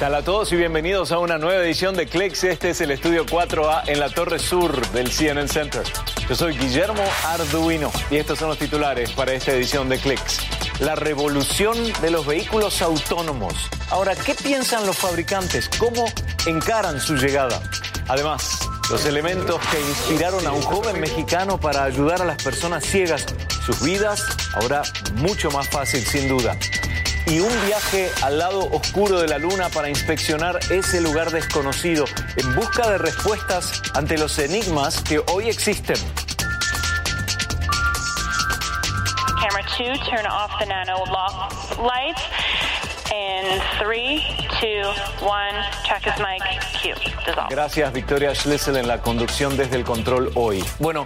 tal a todos y bienvenidos a una nueva edición de Clicks. Este es el estudio 4A en la Torre Sur del CNN Center. Yo soy Guillermo Arduino y estos son los titulares para esta edición de Clicks. La revolución de los vehículos autónomos. Ahora, ¿qué piensan los fabricantes? ¿Cómo encaran su llegada? Además, los elementos que inspiraron a un joven mexicano para ayudar a las personas ciegas, sus vidas ahora mucho más fácil sin duda y un viaje al lado oscuro de la Luna para inspeccionar ese lugar desconocido en busca de respuestas ante los enigmas que hoy existen. Camera 2, turn off the nano lock lights. And 3, 2, 1, check his mic, cue. Gracias Victoria Schlissel en la conducción desde el control hoy. Bueno,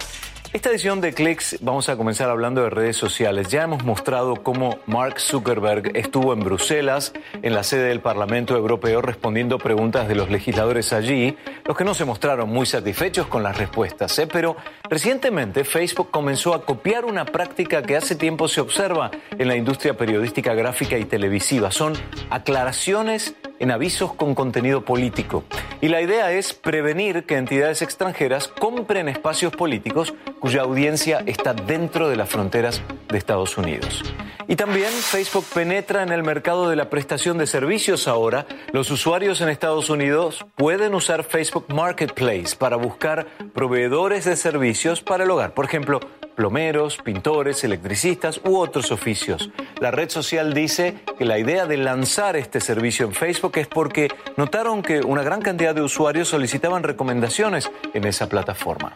esta edición de Clicks vamos a comenzar hablando de redes sociales. Ya hemos mostrado cómo Mark Zuckerberg estuvo en Bruselas, en la sede del Parlamento Europeo, respondiendo preguntas de los legisladores allí, los que no se mostraron muy satisfechos con las respuestas. ¿eh? Pero recientemente Facebook comenzó a copiar una práctica que hace tiempo se observa en la industria periodística gráfica y televisiva. Son aclaraciones en avisos con contenido político. Y la idea es prevenir que entidades extranjeras compren espacios políticos cuya audiencia está dentro de las fronteras de Estados Unidos. Y también Facebook penetra en el mercado de la prestación de servicios ahora. Los usuarios en Estados Unidos pueden usar Facebook Marketplace para buscar proveedores de servicios para el hogar. Por ejemplo, plomeros, pintores, electricistas u otros oficios. La red social dice que la idea de lanzar este servicio en Facebook es porque notaron que una gran cantidad de usuarios solicitaban recomendaciones en esa plataforma.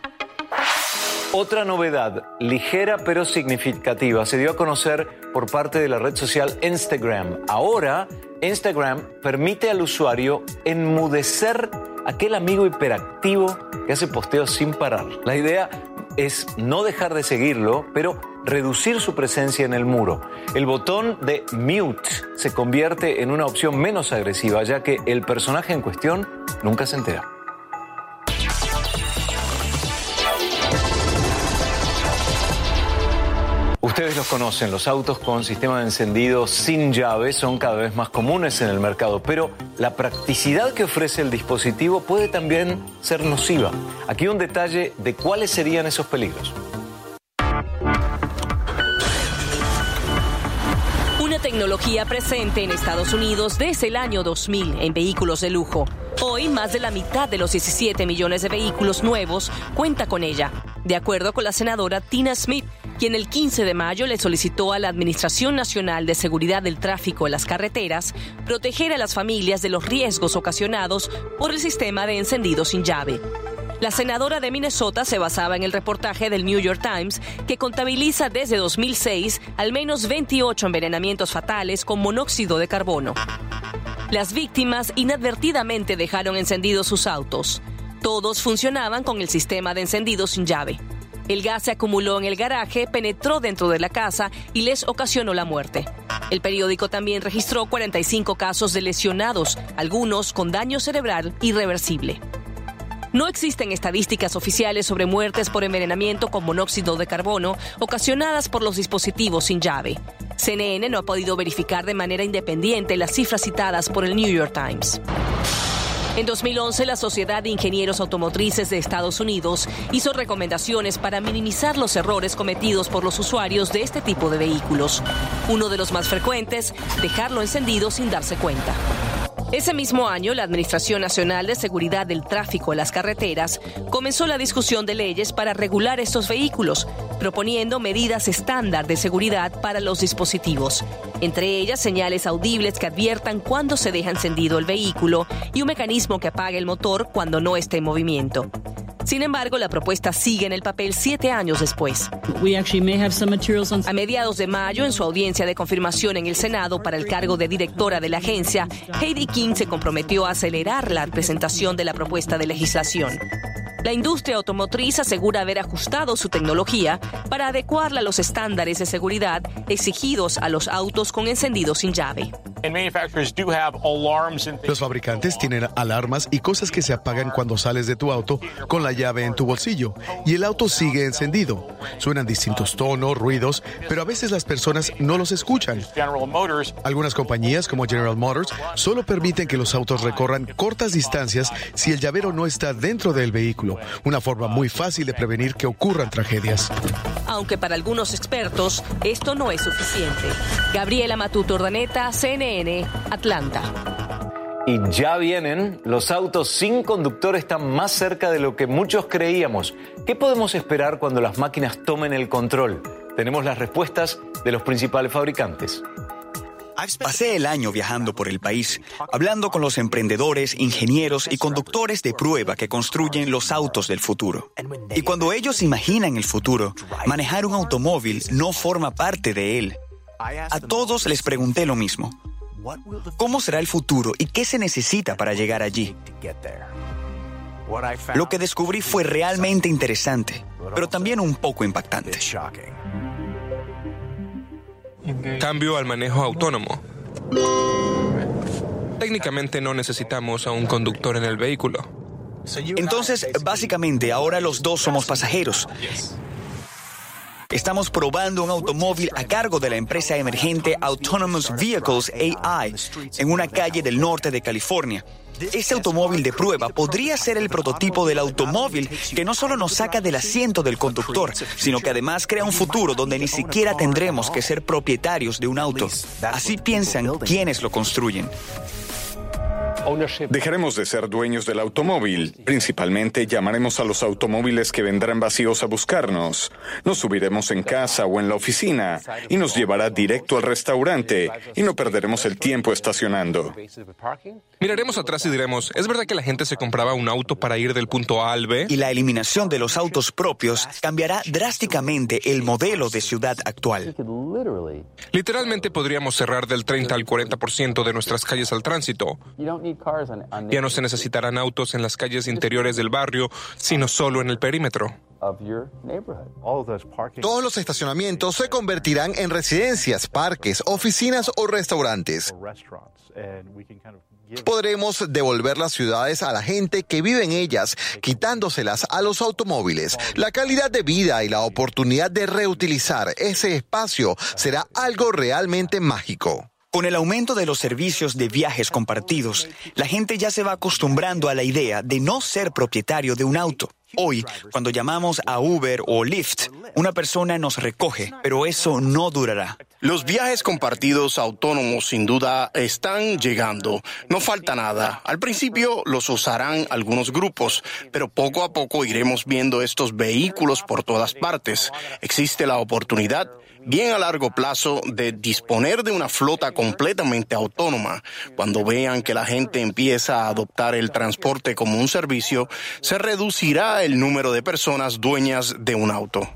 Otra novedad, ligera pero significativa, se dio a conocer por parte de la red social Instagram. Ahora, Instagram permite al usuario enmudecer aquel amigo hiperactivo que hace posteos sin parar. La idea es no dejar de seguirlo, pero reducir su presencia en el muro. El botón de mute se convierte en una opción menos agresiva, ya que el personaje en cuestión nunca se entera. Ustedes los conocen, los autos con sistema de encendido sin llave son cada vez más comunes en el mercado, pero la practicidad que ofrece el dispositivo puede también ser nociva. Aquí un detalle de cuáles serían esos peligros. Una tecnología presente en Estados Unidos desde el año 2000 en vehículos de lujo. Hoy, más de la mitad de los 17 millones de vehículos nuevos cuenta con ella, de acuerdo con la senadora Tina Smith, quien el 15 de mayo le solicitó a la Administración Nacional de Seguridad del Tráfico en las Carreteras proteger a las familias de los riesgos ocasionados por el sistema de encendido sin llave. La senadora de Minnesota se basaba en el reportaje del New York Times que contabiliza desde 2006 al menos 28 envenenamientos fatales con monóxido de carbono. Las víctimas inadvertidamente dejaron encendidos sus autos. Todos funcionaban con el sistema de encendido sin llave. El gas se acumuló en el garaje, penetró dentro de la casa y les ocasionó la muerte. El periódico también registró 45 casos de lesionados, algunos con daño cerebral irreversible. No existen estadísticas oficiales sobre muertes por envenenamiento con monóxido de carbono ocasionadas por los dispositivos sin llave. CNN no ha podido verificar de manera independiente las cifras citadas por el New York Times. En 2011, la Sociedad de Ingenieros Automotrices de Estados Unidos hizo recomendaciones para minimizar los errores cometidos por los usuarios de este tipo de vehículos. Uno de los más frecuentes, dejarlo encendido sin darse cuenta. Ese mismo año, la Administración Nacional de Seguridad del Tráfico en las Carreteras comenzó la discusión de leyes para regular estos vehículos, proponiendo medidas estándar de seguridad para los dispositivos, entre ellas señales audibles que adviertan cuando se deja encendido el vehículo y un mecanismo que apague el motor cuando no esté en movimiento. Sin embargo, la propuesta sigue en el papel siete años después. A mediados de mayo, en su audiencia de confirmación en el Senado para el cargo de directora de la agencia, Heidi King se comprometió a acelerar la presentación de la propuesta de legislación. La industria automotriz asegura haber ajustado su tecnología para adecuarla a los estándares de seguridad exigidos a los autos con encendido sin llave. Los fabricantes tienen alarmas y cosas que se apagan cuando sales de tu auto con la llave en tu bolsillo y el auto sigue encendido. Suenan distintos tonos, ruidos, pero a veces las personas no los escuchan. Algunas compañías como General Motors solo permiten que los autos recorran cortas distancias si el llavero no está dentro del vehículo, una forma muy fácil de prevenir que ocurran tragedias. Aunque para algunos expertos esto no es suficiente. Gabriela Matuto Ordaneta, CNN, Atlanta. Y ya vienen, los autos sin conductor están más cerca de lo que muchos creíamos. ¿Qué podemos esperar cuando las máquinas tomen el control? Tenemos las respuestas de los principales fabricantes. Pasé el año viajando por el país, hablando con los emprendedores, ingenieros y conductores de prueba que construyen los autos del futuro. Y cuando ellos imaginan el futuro, manejar un automóvil no forma parte de él. A todos les pregunté lo mismo. ¿Cómo será el futuro y qué se necesita para llegar allí? Lo que descubrí fue realmente interesante, pero también un poco impactante. Cambio al manejo autónomo. Técnicamente no necesitamos a un conductor en el vehículo. Entonces, básicamente, ahora los dos somos pasajeros. Estamos probando un automóvil a cargo de la empresa emergente Autonomous Vehicles AI en una calle del norte de California. Este automóvil de prueba podría ser el prototipo del automóvil que no solo nos saca del asiento del conductor, sino que además crea un futuro donde ni siquiera tendremos que ser propietarios de un auto. Así piensan quienes lo construyen. Dejaremos de ser dueños del automóvil. Principalmente llamaremos a los automóviles que vendrán vacíos a buscarnos. Nos subiremos en casa o en la oficina y nos llevará directo al restaurante y no perderemos el tiempo estacionando. Miraremos atrás y diremos, ¿es verdad que la gente se compraba un auto para ir del punto A al B? Y la eliminación de los autos propios cambiará drásticamente el modelo de ciudad actual. Literalmente podríamos cerrar del 30 al 40% de nuestras calles al tránsito. Ya no se necesitarán autos en las calles interiores del barrio, sino solo en el perímetro. Todos los estacionamientos se convertirán en residencias, parques, oficinas o restaurantes. Podremos devolver las ciudades a la gente que vive en ellas, quitándoselas a los automóviles. La calidad de vida y la oportunidad de reutilizar ese espacio será algo realmente mágico. Con el aumento de los servicios de viajes compartidos, la gente ya se va acostumbrando a la idea de no ser propietario de un auto. Hoy, cuando llamamos a Uber o Lyft, una persona nos recoge, pero eso no durará. Los viajes compartidos autónomos sin duda están llegando. No falta nada. Al principio los usarán algunos grupos, pero poco a poco iremos viendo estos vehículos por todas partes. Existe la oportunidad bien a largo plazo de disponer de una flota completamente autónoma. Cuando vean que la gente empieza a adoptar el transporte como un servicio, se reducirá el número de personas dueñas de un auto.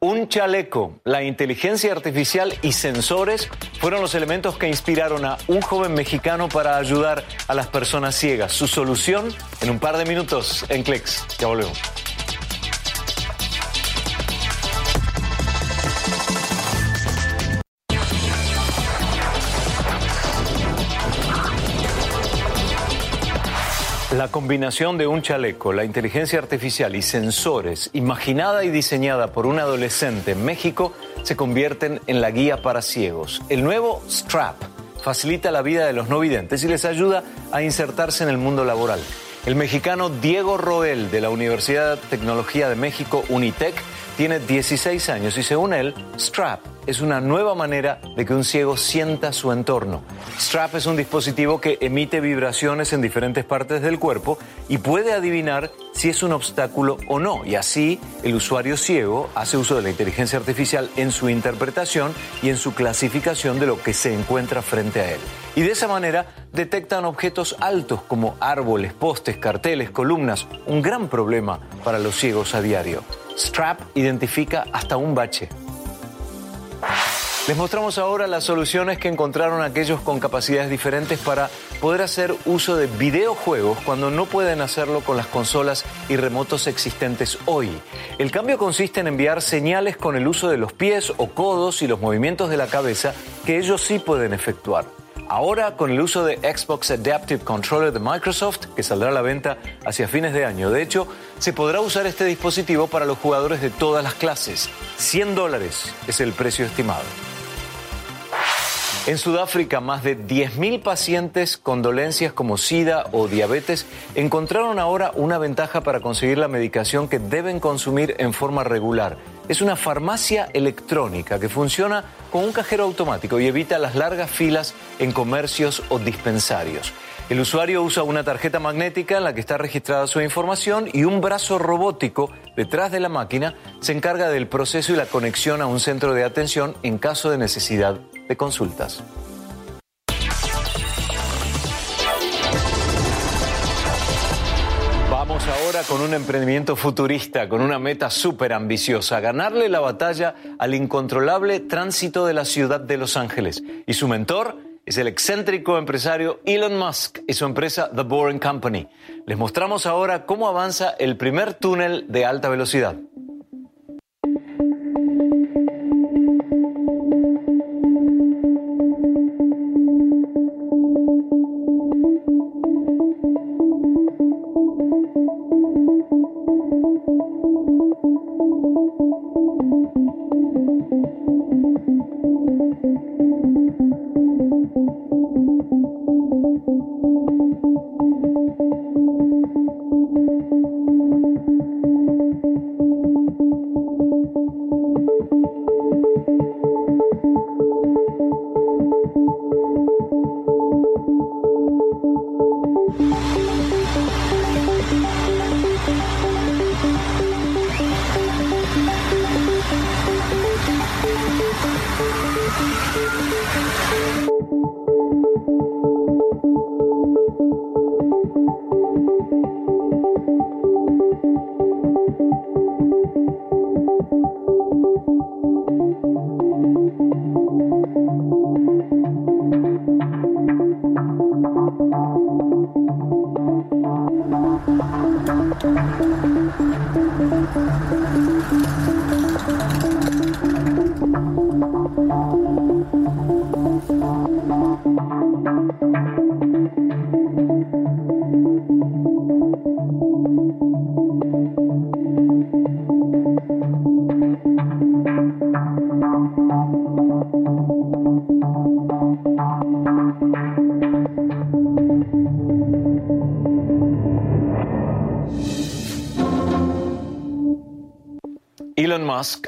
Un chaleco, la inteligencia artificial y sensores fueron los elementos que inspiraron a un joven mexicano para ayudar a las personas ciegas. Su solución en un par de minutos en Clicks. Ya volvemos. La combinación de un chaleco, la inteligencia artificial y sensores, imaginada y diseñada por un adolescente en México, se convierten en la guía para ciegos. El nuevo Strap facilita la vida de los no videntes y les ayuda a insertarse en el mundo laboral. El mexicano Diego Roel de la Universidad de Tecnología de México, Unitec, tiene 16 años y según él, Strap es una nueva manera de que un ciego sienta su entorno. Strap es un dispositivo que emite vibraciones en diferentes partes del cuerpo y puede adivinar si es un obstáculo o no. Y así el usuario ciego hace uso de la inteligencia artificial en su interpretación y en su clasificación de lo que se encuentra frente a él. Y de esa manera detectan objetos altos como árboles, postes, carteles, columnas, un gran problema para los ciegos a diario. Strap identifica hasta un bache. Les mostramos ahora las soluciones que encontraron aquellos con capacidades diferentes para poder hacer uso de videojuegos cuando no pueden hacerlo con las consolas y remotos existentes hoy. El cambio consiste en enviar señales con el uso de los pies o codos y los movimientos de la cabeza que ellos sí pueden efectuar. Ahora, con el uso de Xbox Adaptive Controller de Microsoft, que saldrá a la venta hacia fines de año. De hecho, se podrá usar este dispositivo para los jugadores de todas las clases. 100 dólares es el precio estimado. En Sudáfrica, más de 10.000 pacientes con dolencias como SIDA o diabetes encontraron ahora una ventaja para conseguir la medicación que deben consumir en forma regular. Es una farmacia electrónica que funciona con un cajero automático y evita las largas filas en comercios o dispensarios. El usuario usa una tarjeta magnética en la que está registrada su información y un brazo robótico detrás de la máquina se encarga del proceso y la conexión a un centro de atención en caso de necesidad de consultas. Vamos ahora con un emprendimiento futurista, con una meta súper ambiciosa, ganarle la batalla al incontrolable tránsito de la ciudad de Los Ángeles. Y su mentor es el excéntrico empresario Elon Musk y su empresa The Boring Company. Les mostramos ahora cómo avanza el primer túnel de alta velocidad.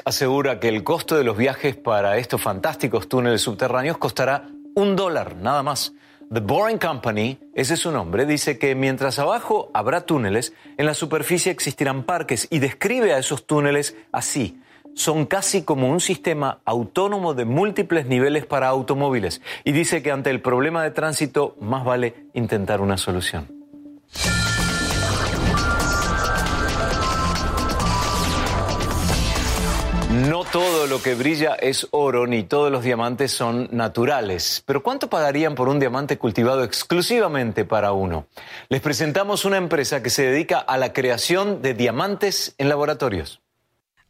Asegura que el costo de los viajes para estos fantásticos túneles subterráneos costará un dólar, nada más. The Boring Company, ese es su nombre, dice que mientras abajo habrá túneles, en la superficie existirán parques y describe a esos túneles así. Son casi como un sistema autónomo de múltiples niveles para automóviles y dice que ante el problema de tránsito más vale intentar una solución. No todo lo que brilla es oro, ni todos los diamantes son naturales. Pero ¿cuánto pagarían por un diamante cultivado exclusivamente para uno? Les presentamos una empresa que se dedica a la creación de diamantes en laboratorios.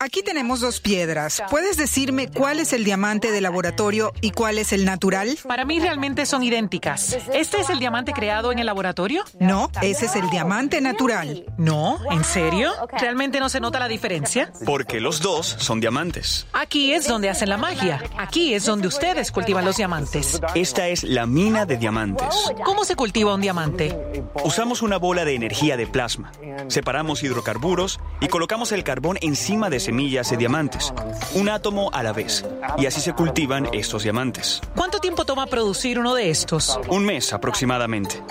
Aquí tenemos dos piedras. ¿Puedes decirme cuál es el diamante de laboratorio y cuál es el natural? Para mí realmente son idénticas. ¿Este es el diamante creado en el laboratorio? No, ese es el diamante natural. No, ¿en serio? ¿Realmente no se nota la diferencia? Porque los dos son diamantes. Aquí es donde hacen la magia. Aquí es donde ustedes cultivan los diamantes. Esta es la mina de diamantes. ¿Cómo se cultiva un diamante? Usamos una bola de energía de plasma. Separamos hidrocarburos y colocamos el carbón encima de semillas de diamantes, un átomo a la vez, y así se cultivan estos diamantes. ¿Cuánto tiempo toma producir uno de estos? Un mes aproximadamente.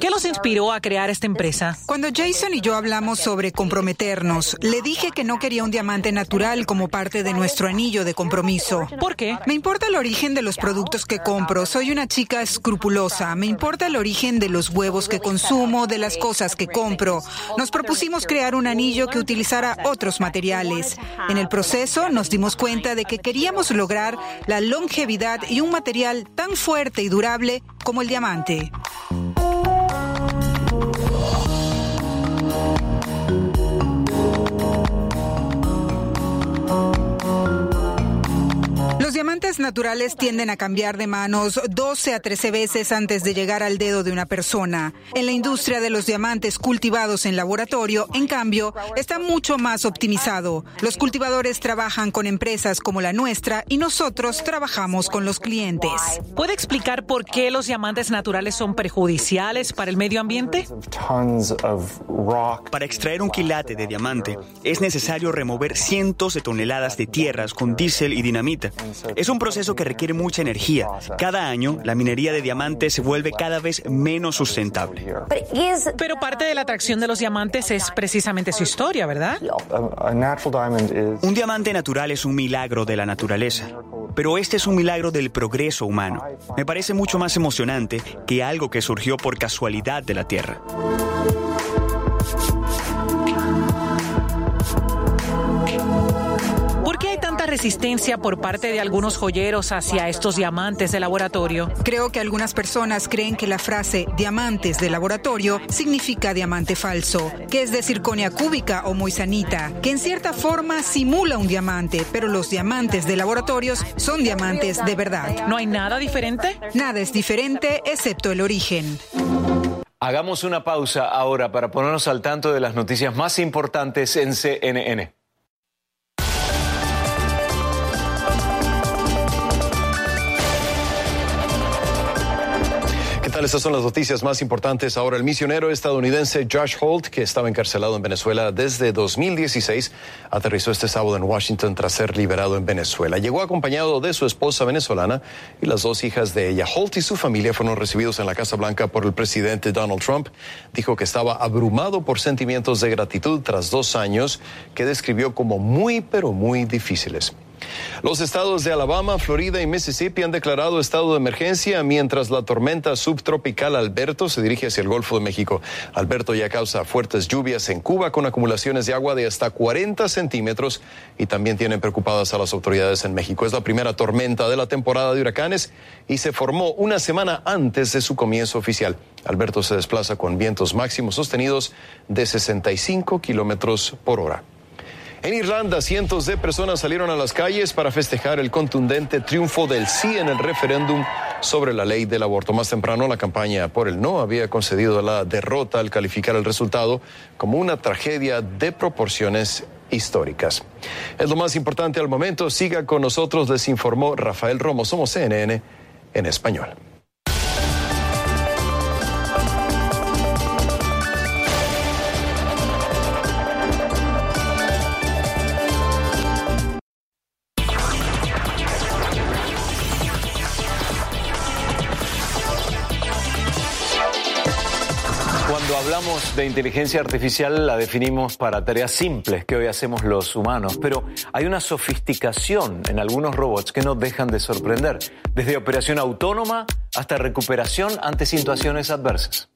¿Qué los inspiró a crear esta empresa? Cuando Jason y yo hablamos sobre comprometernos, le dije que no quería un diamante natural como parte de nuestro anillo de compromiso. ¿Por qué? Me importa el origen de los productos que compro. Soy una chica escrupulosa. Me importa el origen de los huevos que consumo, de las cosas que compro. Nos propusimos crear un anillo que utilizara otros materiales. En el proceso nos dimos cuenta de que queríamos lograr la longevidad y un material tan fuerte y durable como el diamante. Naturales tienden a cambiar de manos 12 a 13 veces antes de llegar al dedo de una persona. En la industria de los diamantes cultivados en laboratorio, en cambio, está mucho más optimizado. Los cultivadores trabajan con empresas como la nuestra y nosotros trabajamos con los clientes. ¿Puede explicar por qué los diamantes naturales son perjudiciales para el medio ambiente? Para extraer un quilate de diamante es necesario remover cientos de toneladas de tierras con diésel y dinamita. Es un proceso que requiere mucha energía. Cada año, la minería de diamantes se vuelve cada vez menos sustentable. Pero parte de la atracción de los diamantes es precisamente su historia, ¿verdad? Un diamante natural es un milagro de la naturaleza, pero este es un milagro del progreso humano. Me parece mucho más emocionante que algo que surgió por casualidad de la Tierra. Resistencia por parte de algunos joyeros hacia estos diamantes de laboratorio? Creo que algunas personas creen que la frase diamantes de laboratorio significa diamante falso, que es de circonia cúbica o moisanita, que en cierta forma simula un diamante, pero los diamantes de laboratorios son diamantes de verdad. ¿No hay nada diferente? Nada es diferente excepto el origen. Hagamos una pausa ahora para ponernos al tanto de las noticias más importantes en CNN. Estas son las noticias más importantes. Ahora, el misionero estadounidense Josh Holt, que estaba encarcelado en Venezuela desde 2016, aterrizó este sábado en Washington tras ser liberado en Venezuela. Llegó acompañado de su esposa venezolana y las dos hijas de ella. Holt y su familia fueron recibidos en la Casa Blanca por el presidente Donald Trump. Dijo que estaba abrumado por sentimientos de gratitud tras dos años que describió como muy, pero muy difíciles. Los estados de Alabama, Florida y Mississippi han declarado estado de emergencia mientras la tormenta subtropical Alberto se dirige hacia el Golfo de México. Alberto ya causa fuertes lluvias en Cuba con acumulaciones de agua de hasta 40 centímetros y también tienen preocupadas a las autoridades en México. Es la primera tormenta de la temporada de huracanes y se formó una semana antes de su comienzo oficial. Alberto se desplaza con vientos máximos sostenidos de 65 kilómetros por hora. En Irlanda, cientos de personas salieron a las calles para festejar el contundente triunfo del sí en el referéndum sobre la ley del aborto. Más temprano, la campaña por el no había concedido la derrota al calificar el resultado como una tragedia de proporciones históricas. Es lo más importante al momento. Siga con nosotros, les informó Rafael Romo. Somos CNN en español. De inteligencia artificial la definimos para tareas simples que hoy hacemos los humanos, pero hay una sofisticación en algunos robots que no dejan de sorprender, desde operación autónoma hasta recuperación ante situaciones adversas.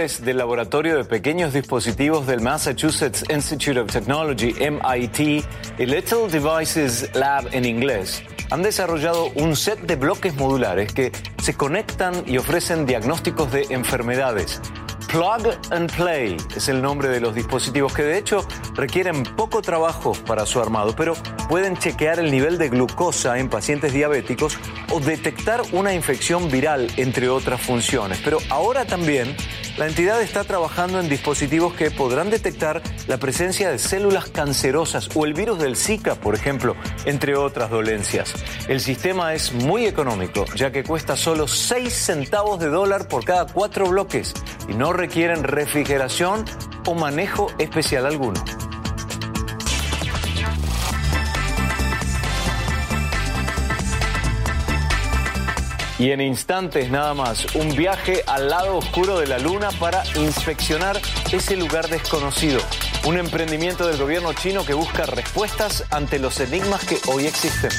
Investigadores del laboratorio de pequeños dispositivos del Massachusetts Institute of Technology, MIT, y Little Devices Lab en inglés, han desarrollado un set de bloques modulares que se conectan y ofrecen diagnósticos de enfermedades. Plug and Play es el nombre de los dispositivos que de hecho requieren poco trabajo para su armado, pero pueden chequear el nivel de glucosa en pacientes diabéticos o detectar una infección viral, entre otras funciones. Pero ahora también la entidad está trabajando en dispositivos que podrán detectar la presencia de células cancerosas o el virus del Zika, por ejemplo, entre otras dolencias. El sistema es muy económico, ya que cuesta solo 6 centavos de dólar por cada cuatro bloques y no requieren refrigeración o manejo especial alguno. Y en instantes nada más, un viaje al lado oscuro de la Luna para inspeccionar ese lugar desconocido. Un emprendimiento del gobierno chino que busca respuestas ante los enigmas que hoy existen.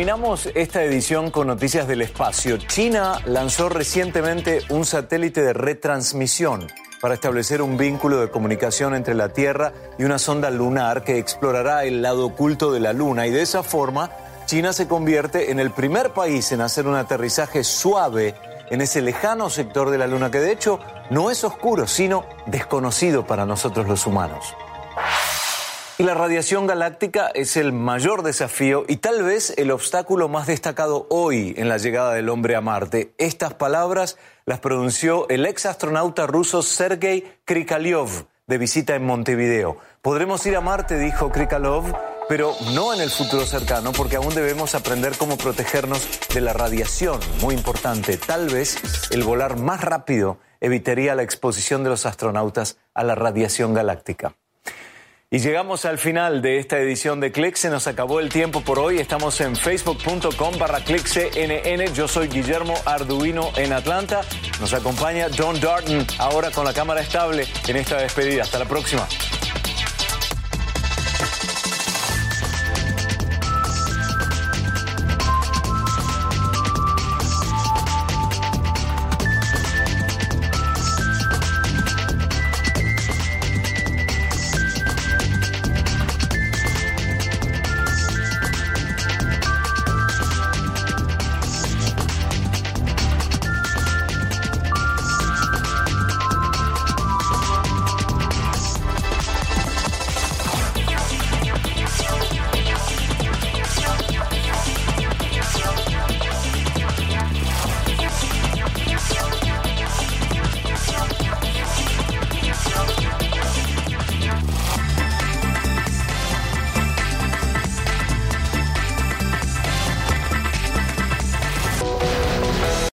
Terminamos esta edición con noticias del espacio. China lanzó recientemente un satélite de retransmisión para establecer un vínculo de comunicación entre la Tierra y una sonda lunar que explorará el lado oculto de la Luna y de esa forma China se convierte en el primer país en hacer un aterrizaje suave en ese lejano sector de la Luna que de hecho no es oscuro, sino desconocido para nosotros los humanos. Y la radiación galáctica es el mayor desafío y tal vez el obstáculo más destacado hoy en la llegada del hombre a Marte. Estas palabras las pronunció el ex astronauta ruso Sergei Krikalev de visita en Montevideo. Podremos ir a Marte, dijo Krikalev, pero no en el futuro cercano, porque aún debemos aprender cómo protegernos de la radiación, muy importante. Tal vez el volar más rápido evitaría la exposición de los astronautas a la radiación galáctica. Y llegamos al final de esta edición de Click. Se nos acabó el tiempo por hoy. Estamos en facebook.com barra clickcnn. Yo soy Guillermo Arduino en Atlanta. Nos acompaña John Darton ahora con la cámara estable en esta despedida. Hasta la próxima.